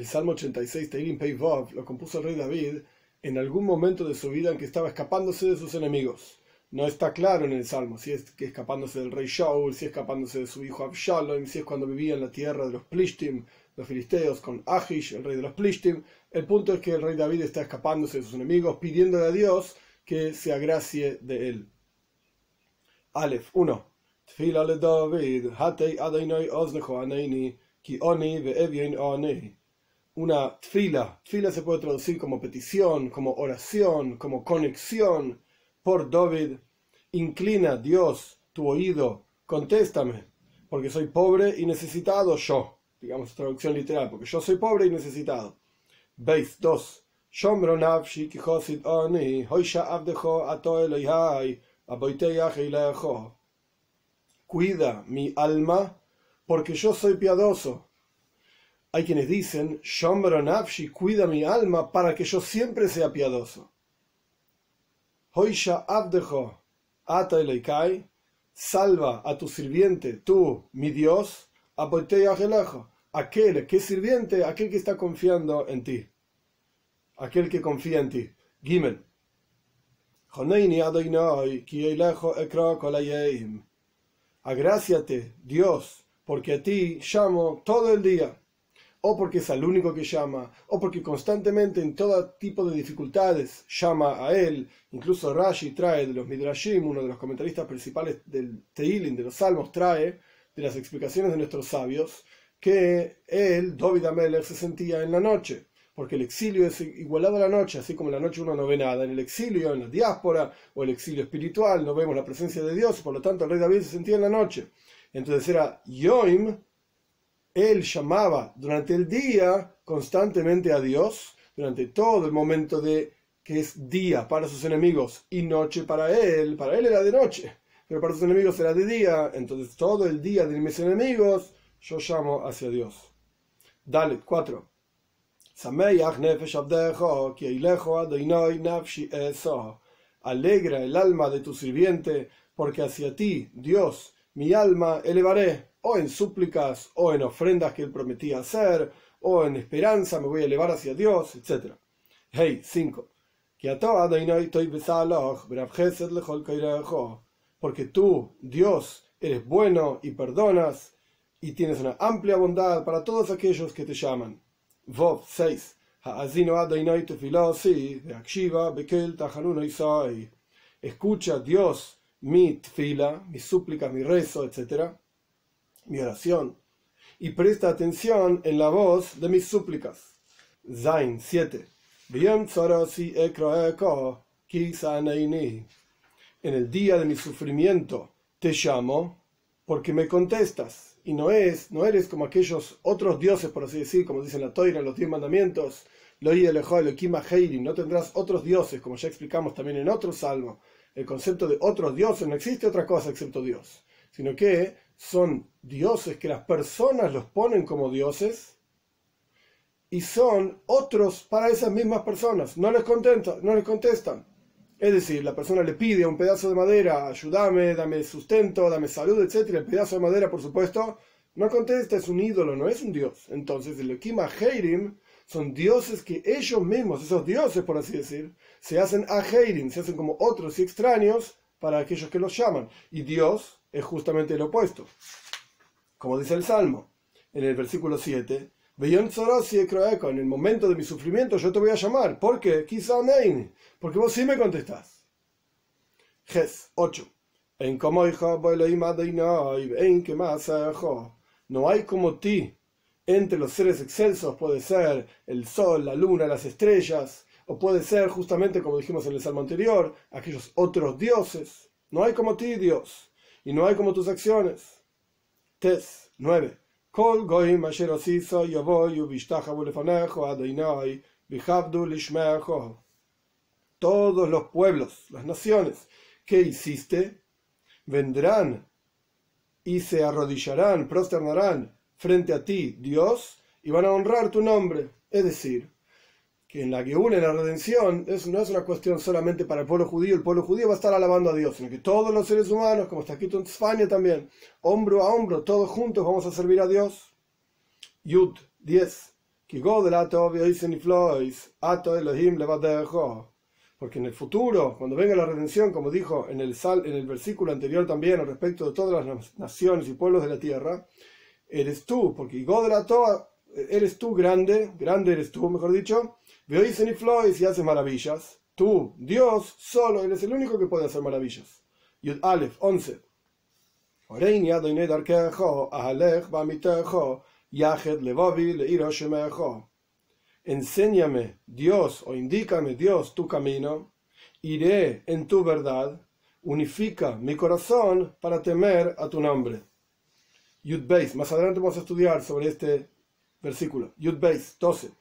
el Salmo 86, Teirim Pei Vov, lo compuso el rey David en algún momento de su vida en que estaba escapándose de sus enemigos. No está claro en el Salmo si es que escapándose del rey Shaul, si es escapándose de su hijo Absalom, si es cuando vivía en la tierra de los Plishtim, los filisteos, con Ahish, el rey de los Plishtim. El punto es que el rey David está escapándose de sus enemigos, pidiéndole a Dios que se agracie de él. Aleph 1. Tfila le David, hatei ki oni una fila. Fila se puede traducir como petición, como oración, como conexión. Por David, inclina Dios tu oído, contéstame, porque soy pobre y necesitado yo. Digamos traducción literal, porque yo soy pobre y necesitado. Veis 2. Cuida mi alma, porque yo soy piadoso hay quienes dicen, Shombro Nafshi, cuida mi alma para que yo siempre sea piadoso. Hoisha Abdejo, Ata salva a tu sirviente, tú, mi Dios, aquel que sirviente, aquel que está confiando en ti, aquel que confía en ti. Gimel. Agráciate, Dios, porque a ti llamo todo el día o porque es el único que llama, o porque constantemente en todo tipo de dificultades llama a él. Incluso Rashi trae de los Midrashim, uno de los comentaristas principales del Teilim, de los Salmos, trae de las explicaciones de nuestros sabios que él, David Ameler, se sentía en la noche, porque el exilio es igualado a la noche, así como en la noche uno no ve nada. En el exilio, en la diáspora o el exilio espiritual, no vemos la presencia de Dios, por lo tanto el rey David se sentía en la noche. Entonces era Yoim, él llamaba durante el día constantemente a Dios, durante todo el momento de que es día para sus enemigos y noche para él, para él era de noche, pero para sus enemigos era de día, entonces todo el día de mis enemigos yo llamo hacia Dios. Dale, 4. Alegra el alma de tu sirviente, porque hacia ti, Dios, mi alma elevaré o en súplicas, o en ofrendas que él prometía hacer, o en esperanza me voy a elevar hacia Dios, etc. Hey, 5. Porque tú, Dios, eres bueno y perdonas, y tienes una amplia bondad para todos aquellos que te llaman. Vov 6. Escucha Dios mi tfila, mi súplica, mi rezo, etc mi oración, y presta atención en la voz de mis súplicas. Zain 7. En el día de mi sufrimiento te llamo porque me contestas y no es, no eres como aquellos otros dioses, por así decir, como dicen la Toira, los diez mandamientos, no tendrás otros dioses, como ya explicamos también en otro salmo. El concepto de otros dioses no existe otra cosa excepto Dios, sino que son dioses que las personas los ponen como dioses y son otros para esas mismas personas. No les, no les contestan. Es decir, la persona le pide un pedazo de madera, ayúdame, dame sustento, dame salud, etc. El pedazo de madera, por supuesto, no contesta, es un ídolo, no es un dios. Entonces, el Ekima Heirim son dioses que ellos mismos, esos dioses, por así decir, se hacen a Heirim, se hacen como otros y extraños para aquellos que los llaman. Y Dios es justamente el opuesto. Como dice el Salmo, en el versículo 7, en el momento de mi sufrimiento yo te voy a llamar. ¿Por qué? Porque vos sí me contestás. Ges 8. No hay como ti. Entre los seres excelsos puede ser el sol, la luna, las estrellas, o puede ser justamente como dijimos en el salmo anterior, aquellos otros dioses. No hay como ti, Dios y no hay como tus acciones. Tes 9. Todos los pueblos, las naciones que hiciste, vendrán y se arrodillarán, prosternarán frente a ti, Dios, y van a honrar tu nombre. Es decir, que en la que une la redención es, no es una cuestión solamente para el pueblo judío, el pueblo judío va a estar alabando a Dios, sino que todos los seres humanos, como está escrito en España también, hombro a hombro, todos juntos vamos a servir a Dios. Yud 10. Porque en el futuro, cuando venga la redención, como dijo en el, sal, en el versículo anterior también, respecto de todas las naciones y pueblos de la tierra, eres tú, porque eres tú grande, grande eres tú, mejor dicho, y haces maravillas. Tú, Dios, solo eres el único que puede hacer maravillas. Yud Aleph 11. Enséñame, Dios, o indícame, Dios, tu camino, iré en tu verdad, unifica mi corazón para temer a tu nombre. Yud Beis, más adelante vamos a estudiar sobre este versículo. Yud Beis 12.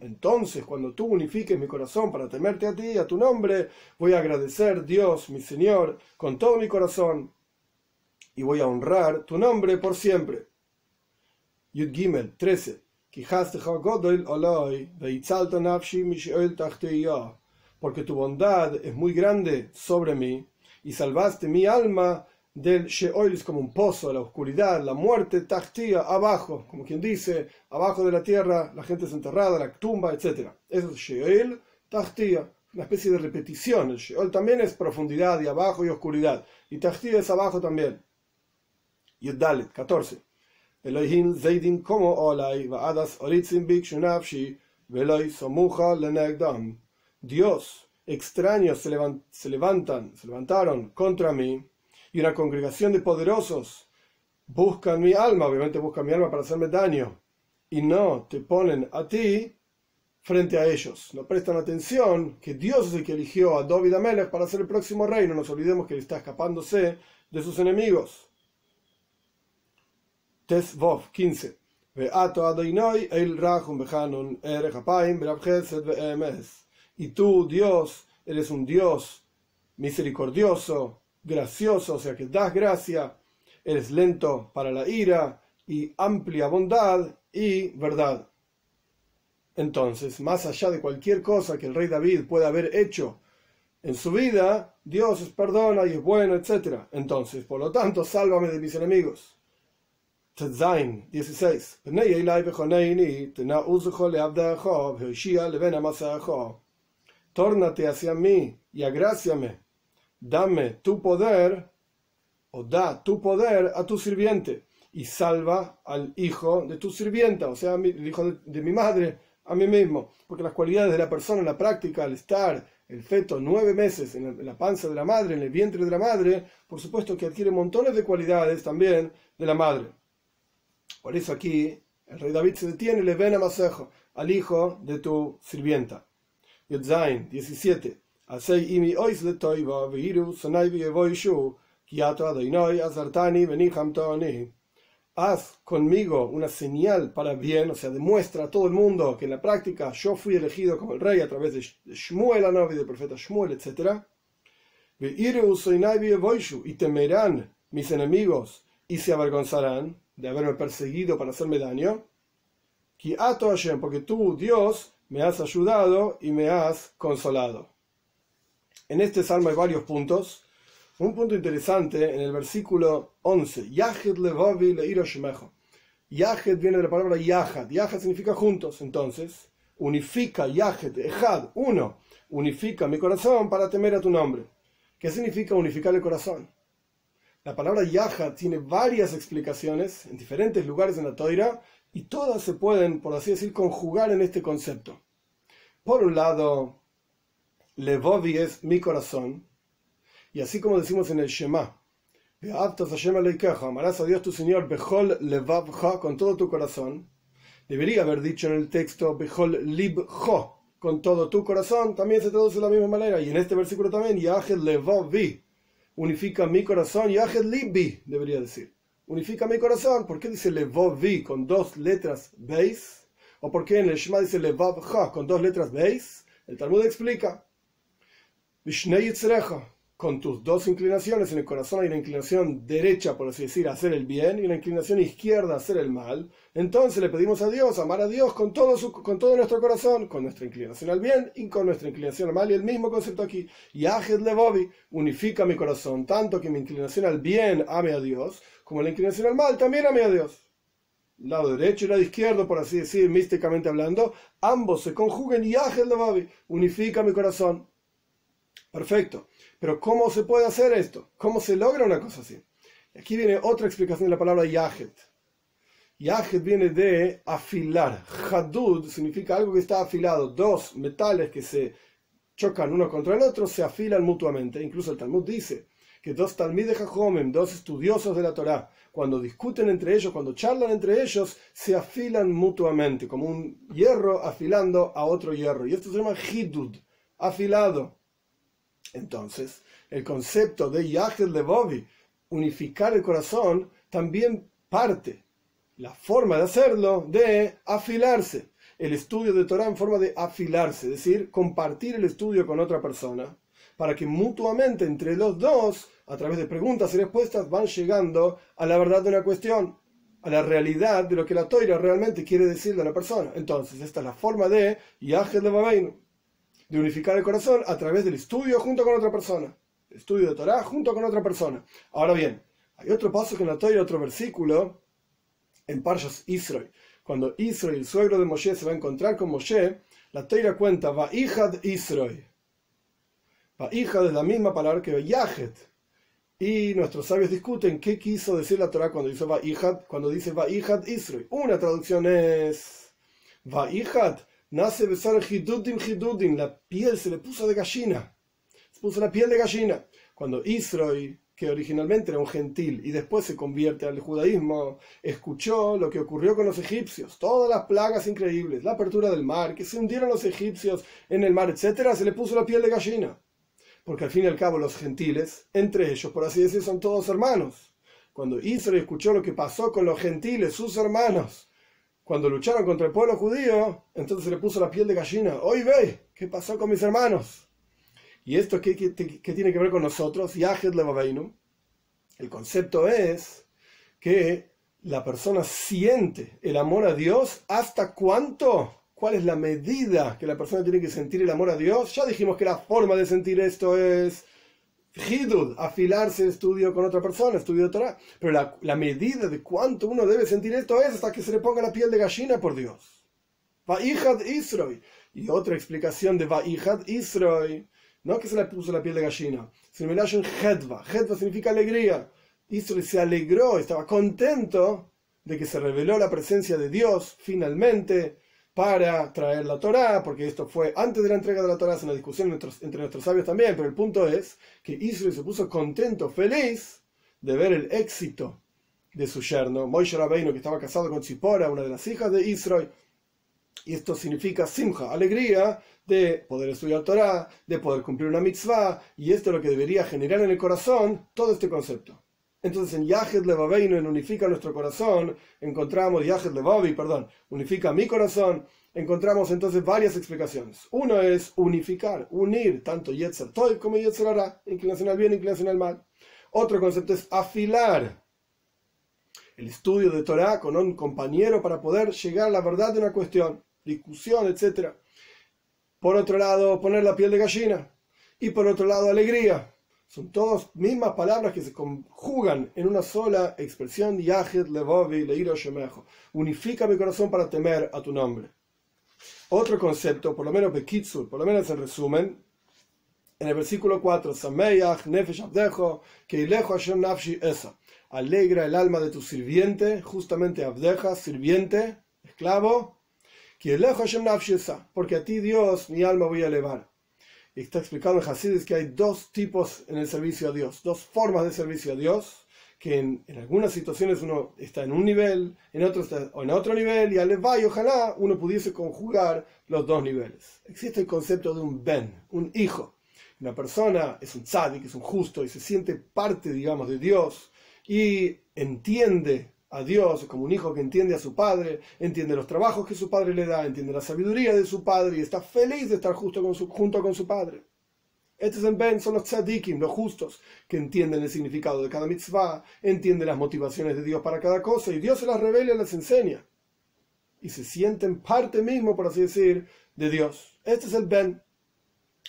Entonces, cuando tú unifiques mi corazón para temerte a ti y a tu nombre, voy a agradecer, Dios, mi Señor, con todo mi corazón y voy a honrar tu nombre por siempre. Yud Gimel 13. Porque tu bondad es muy grande sobre mí y salvaste mi alma del Sheol es como un pozo, la oscuridad, la muerte, Tachtía, abajo, como quien dice, abajo de la tierra la gente es enterrada, la tumba, etc. Eso es Sheol, Tachtía, una especie de repetición. El Sheol también es profundidad y abajo y oscuridad, y Tachtía es abajo también. Dalet 14. Elohim Zaidin como Olai, Vaadas Oritzim Bik Shunafshi, Veloy Somuja Lenegdam. Dios, extraños se levantan, se levantaron contra mí y una congregación de poderosos buscan mi alma, obviamente buscan mi alma para hacerme daño, y no te ponen a ti frente a ellos. No prestan atención que Dios es el que eligió a David Amelech para ser el próximo rey. No nos olvidemos que él está escapándose de sus enemigos. Tesvov 15. Y tú, Dios, eres un Dios misericordioso, gracioso, o sea que das gracia, eres lento para la ira y amplia bondad y verdad. Entonces, más allá de cualquier cosa que el rey David pueda haber hecho en su vida, Dios es perdona y es bueno, etc. Entonces, por lo tanto, sálvame de mis enemigos. Tzain 16. Tórnate hacia mí y agráciame dame tu poder o da tu poder a tu sirviente y salva al hijo de tu sirvienta, o sea, el hijo de, mi madre, a mí mismo, porque las cualidades de la persona en la práctica, al estar el feto nueve meses en la panza de la madre, en el vientre de la madre, por supuesto que adquiere montones de cualidades también de la madre. Por eso aquí el rey David se detiene y le ven a Masejo, al hijo de tu sirvienta. Yudzain 17. Haz conmigo una señal para bien, o sea, demuestra a todo el mundo que en la práctica yo fui elegido como el rey a través de Shmuel, Anovi, del profeta Shmuel, etc. Y temerán mis enemigos y se avergonzarán de haberme perseguido para hacerme daño. Porque tú, Dios, me has ayudado y me has consolado. En este salmo hay varios puntos. Un punto interesante en el versículo 11. Yahed levavi Yahed viene de la palabra yahad. Yahad significa juntos. Entonces, unifica Yahed, Ejad, uno. Unifica mi corazón para temer a tu nombre. ¿Qué significa unificar el corazón? La palabra Yahad tiene varias explicaciones en diferentes lugares en la Toira y todas se pueden, por así decir, conjugar en este concepto. Por un lado, Levovi es mi corazón. Y así como decimos en el Shema, amarás a Dios tu Señor, Bejol Levavja, con todo tu corazón. Debería haber dicho en el texto, Bejol Libjo, con todo tu corazón, también se traduce de la misma manera. Y en este versículo también, Yahed Levovi, unifica mi corazón, Yahed Libbi, debería decir. Unifica mi corazón. ¿Por qué dice Levovi con dos letras Beis? ¿O por qué en el Shema dice Levavja con dos letras Beis? El Talmud explica con tus dos inclinaciones. En el corazón hay una inclinación derecha, por así decir, a hacer el bien, y una inclinación izquierda a hacer el mal. Entonces le pedimos a Dios, amar a Dios con todo, su, con todo nuestro corazón, con nuestra inclinación al bien y con nuestra inclinación al mal. Y el mismo concepto aquí. Yahid Levovi unifica mi corazón, tanto que mi inclinación al bien ame a Dios, como la inclinación al mal también ame a Dios. Lado derecho y lado izquierdo, por así decir, místicamente hablando, ambos se conjugan Yahid Levovi, unifica mi corazón. Perfecto. Pero ¿cómo se puede hacer esto? ¿Cómo se logra una cosa así? Aquí viene otra explicación de la palabra yahet. Yahet viene de afilar. Hadud significa algo que está afilado. Dos metales que se chocan uno contra el otro se afilan mutuamente. Incluso el Talmud dice que dos de Jajomem, dos estudiosos de la Torah, cuando discuten entre ellos, cuando charlan entre ellos, se afilan mutuamente, como un hierro afilando a otro hierro. Y esto se llama hidud, afilado. Entonces, el concepto de Yahel de Bobby, unificar el corazón, también parte la forma de hacerlo de afilarse. El estudio de Torah en forma de afilarse, es decir, compartir el estudio con otra persona, para que mutuamente entre los dos, a través de preguntas y respuestas, van llegando a la verdad de una cuestión, a la realidad de lo que la Toira realmente quiere decirle a la persona. Entonces, esta es la forma de Yahel Babeinu de unificar el corazón a través del estudio junto con otra persona. estudio de Torah junto con otra persona. Ahora bien, hay otro paso que en la Torah, otro versículo, en Parshas Israel. Cuando Israel, el suegro de Moshe, se va a encontrar con Moshe, la Torah cuenta Vaihad Israel. Vaihad es la misma palabra que Yahet. Y nuestros sabios discuten qué quiso decir la Torah cuando dice Vaihad, cuando dice Israel. Una traducción es Vaihad nace besar hidudim hidudim, la piel se le puso de gallina, se puso la piel de gallina. Cuando Israel, que originalmente era un gentil y después se convierte al judaísmo, escuchó lo que ocurrió con los egipcios, todas las plagas increíbles, la apertura del mar, que se hundieron los egipcios en el mar, etcétera, se le puso la piel de gallina. Porque al fin y al cabo los gentiles, entre ellos, por así decir, son todos hermanos. Cuando Israel escuchó lo que pasó con los gentiles, sus hermanos, cuando lucharon contra el pueblo judío, entonces se le puso la piel de gallina. Hoy ve, ¿qué pasó con mis hermanos? ¿Y esto qué, tiene que ver con nosotros? Yahed Levabeinu. El concepto es que la persona siente el amor a Dios hasta cuánto. ¿Cuál es la medida que la persona tiene que sentir el amor a Dios? Ya dijimos que la forma de sentir esto es Hidud, afilarse el estudio con otra persona, estudio de Torah. Pero la, medida de cuánto uno debe sentir esto es hasta que se le ponga la piel de gallina por Dios. Vaihad Israel. Y otra explicación de Vaihad Israel. No que se le puso la piel de gallina, sino me en Hedva. Hedva significa alegría. Israel se alegró, estaba contento de que se reveló la presencia de Dios finalmente para traer la Torá, porque esto fue antes de la entrega de la Torá, es una discusión entre, nuestros sabios también, pero el punto es que Israel se puso contento, feliz de ver el éxito de su yerno, Moishe Rabbeinu, que estaba casado con Zipora, una de las hijas de Israel, y esto significa simja, alegría de poder estudiar Torah, de poder cumplir una mitzvah, y esto es lo que debería generar en el corazón todo este concepto. Entonces en Yahed Levabeinu, en Unifica nuestro corazón, encontramos, Yahed Levavi, perdón, unifica mi corazón, encontramos entonces varias explicaciones. Uno es unificar, unir tanto Yetzer Toy como Yetzer Ara, inclinación al bien, inclinación al mal. Otro concepto es afilar el estudio de Torah con un compañero para poder llegar a la verdad de una cuestión, discusión, etc. Por otro lado, poner la piel de gallina. Y por otro lado, alegría son todas mismas palabras que se conjugan en una sola expresión, Yahid Levovi Leiro Shemejo. Unifica mi corazón para temer a tu nombre. Otro concepto, por lo menos Bekitsur, por lo menos en resumen, en el versículo 4, Sameyach Nefesh Abdejo, Keilejo Hashem Nafshi Esa. Alegra el alma de tu sirviente, justamente Abdeja, sirviente, esclavo, Keilejo Hashem Nafshi Esa, porque a ti Dios mi alma voy a elevar está explicado en Hasidis que hay dos tipos en el servicio a Dios, dos formas de servicio a Dios, que en, algunas situaciones uno está en un nivel, en otro está en otro nivel, y al va y ojalá uno pudiese conjugar los dos niveles. Existe el concepto de un ben, un hijo. Una persona es un tzadik, es un justo, y se siente parte, digamos, de Dios, y entiende a Dios como un hijo que entiende a su padre, entiende los trabajos que su padre le da, entiende la sabiduría de su padre y está feliz de estar justo con su, junto con su padre. Este es el Ben, son los tzadikim, los justos, que entienden el significado de cada mitzvah, entienden las motivaciones de Dios para cada cosa, y Dios se las revela y les enseña. Y se sienten parte mismo, por así decir, de Dios. Este es el Ben,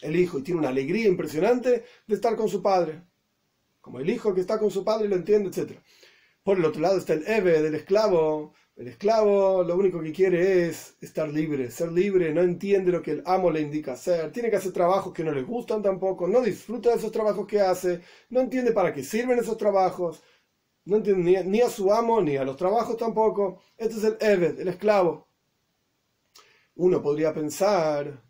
el hijo, y tiene una alegría impresionante de estar con su padre. Como el hijo que está con su padre lo entiende, etc. Por el otro lado está el Eve, del esclavo, el esclavo lo único que quiere es estar libre, ser libre, no entiende lo que el amo le indica hacer, tiene que hacer trabajos que no le gustan tampoco, no disfruta de esos trabajos que hace, no entiende para qué sirven esos trabajos, no entiende ni, a su amo ni a los trabajos tampoco. Este es el Eved, el esclavo. Uno podría pensar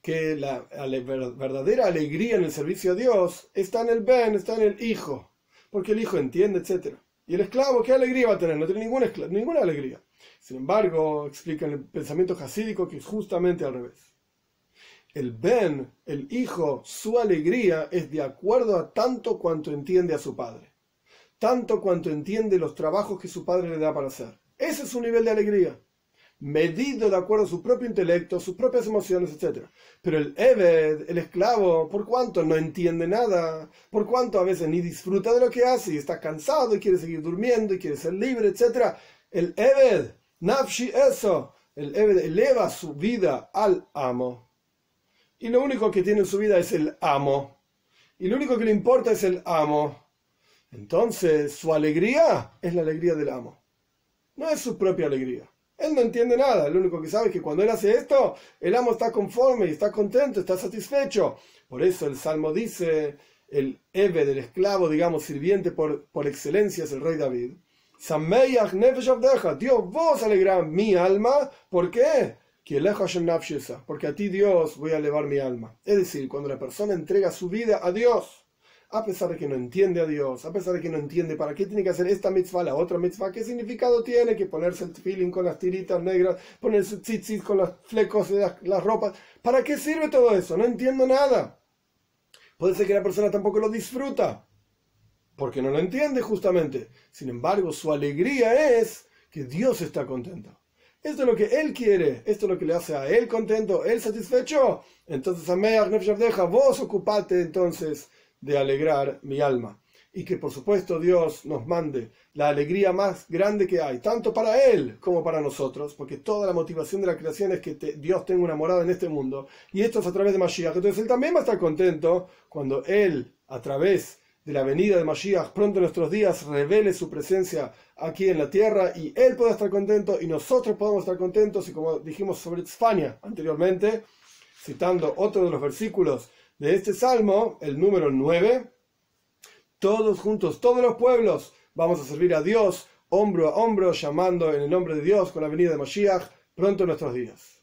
que la, la verdadera alegría en el servicio a Dios está en el Ben, está en el hijo, porque el hijo entiende, etcétera. Y el esclavo, ¿qué alegría va a tener? No tiene ninguna, alegría. Sin embargo, explica en el pensamiento jasídico que es justamente al revés. El Ben, el hijo, su alegría es de acuerdo a tanto cuanto entiende a su padre. Tanto cuanto entiende los trabajos que su padre le da para hacer. Ese es su nivel de alegría medido de acuerdo a su propio intelecto, sus propias emociones, etc. Pero el Eved, el esclavo, por cuanto no entiende nada, por cuanto a veces ni disfruta de lo que hace y está cansado y quiere seguir durmiendo y quiere ser libre, etc. El Eved, Nafshi eso, el Eved eleva su vida al amo. Y lo único que tiene en su vida es el amo. Y lo único que le importa es el amo. Entonces, su alegría es la alegría del amo. No es su propia alegría. Él no entiende nada, lo único que sabe es que cuando él hace esto, el amo está conforme está contento, está satisfecho. Por eso el Salmo dice, el Eve del esclavo, digamos, sirviente por, por excelencia es el rey David. Dios, vos alegrá mi alma, ¿por qué? Porque a ti Dios voy a elevar mi alma. Es decir, cuando la persona entrega su vida a Dios, a pesar de que no entiende a Dios, a pesar de que no entiende para qué tiene que hacer esta mitzvah, la otra mitzvah, qué significado tiene que ponerse el feeling con las tiritas negras, ponerse tzitzit con los flecos de las, ropas. ¿Para qué sirve todo eso? No entiendo nada. Puede ser que la persona tampoco lo disfruta, porque no lo entiende justamente. Sin embargo, su alegría es que Dios está contento. Esto es lo que él quiere, esto es lo que le hace a él contento, él satisfecho. Entonces, deja, vos ocupate entonces de alegrar mi alma. Y que por supuesto Dios nos mande la alegría más grande que hay, tanto para Él como para nosotros, porque toda la motivación de la creación es que Dios tenga una morada en este mundo. Y esto es a través de Mashiach. Entonces Él también va a estar contento cuando Él, a través de la venida de Mashiach, pronto en nuestros días, revele su presencia aquí en la tierra y Él pueda estar contento y nosotros podamos estar contentos. Y como dijimos sobre España anteriormente, citando otro de los versículos de este salmo, el número 9, todos juntos, todos los pueblos, vamos a servir a Dios hombro a hombro, llamando en el nombre de Dios con la venida de Mashiach pronto en nuestros días.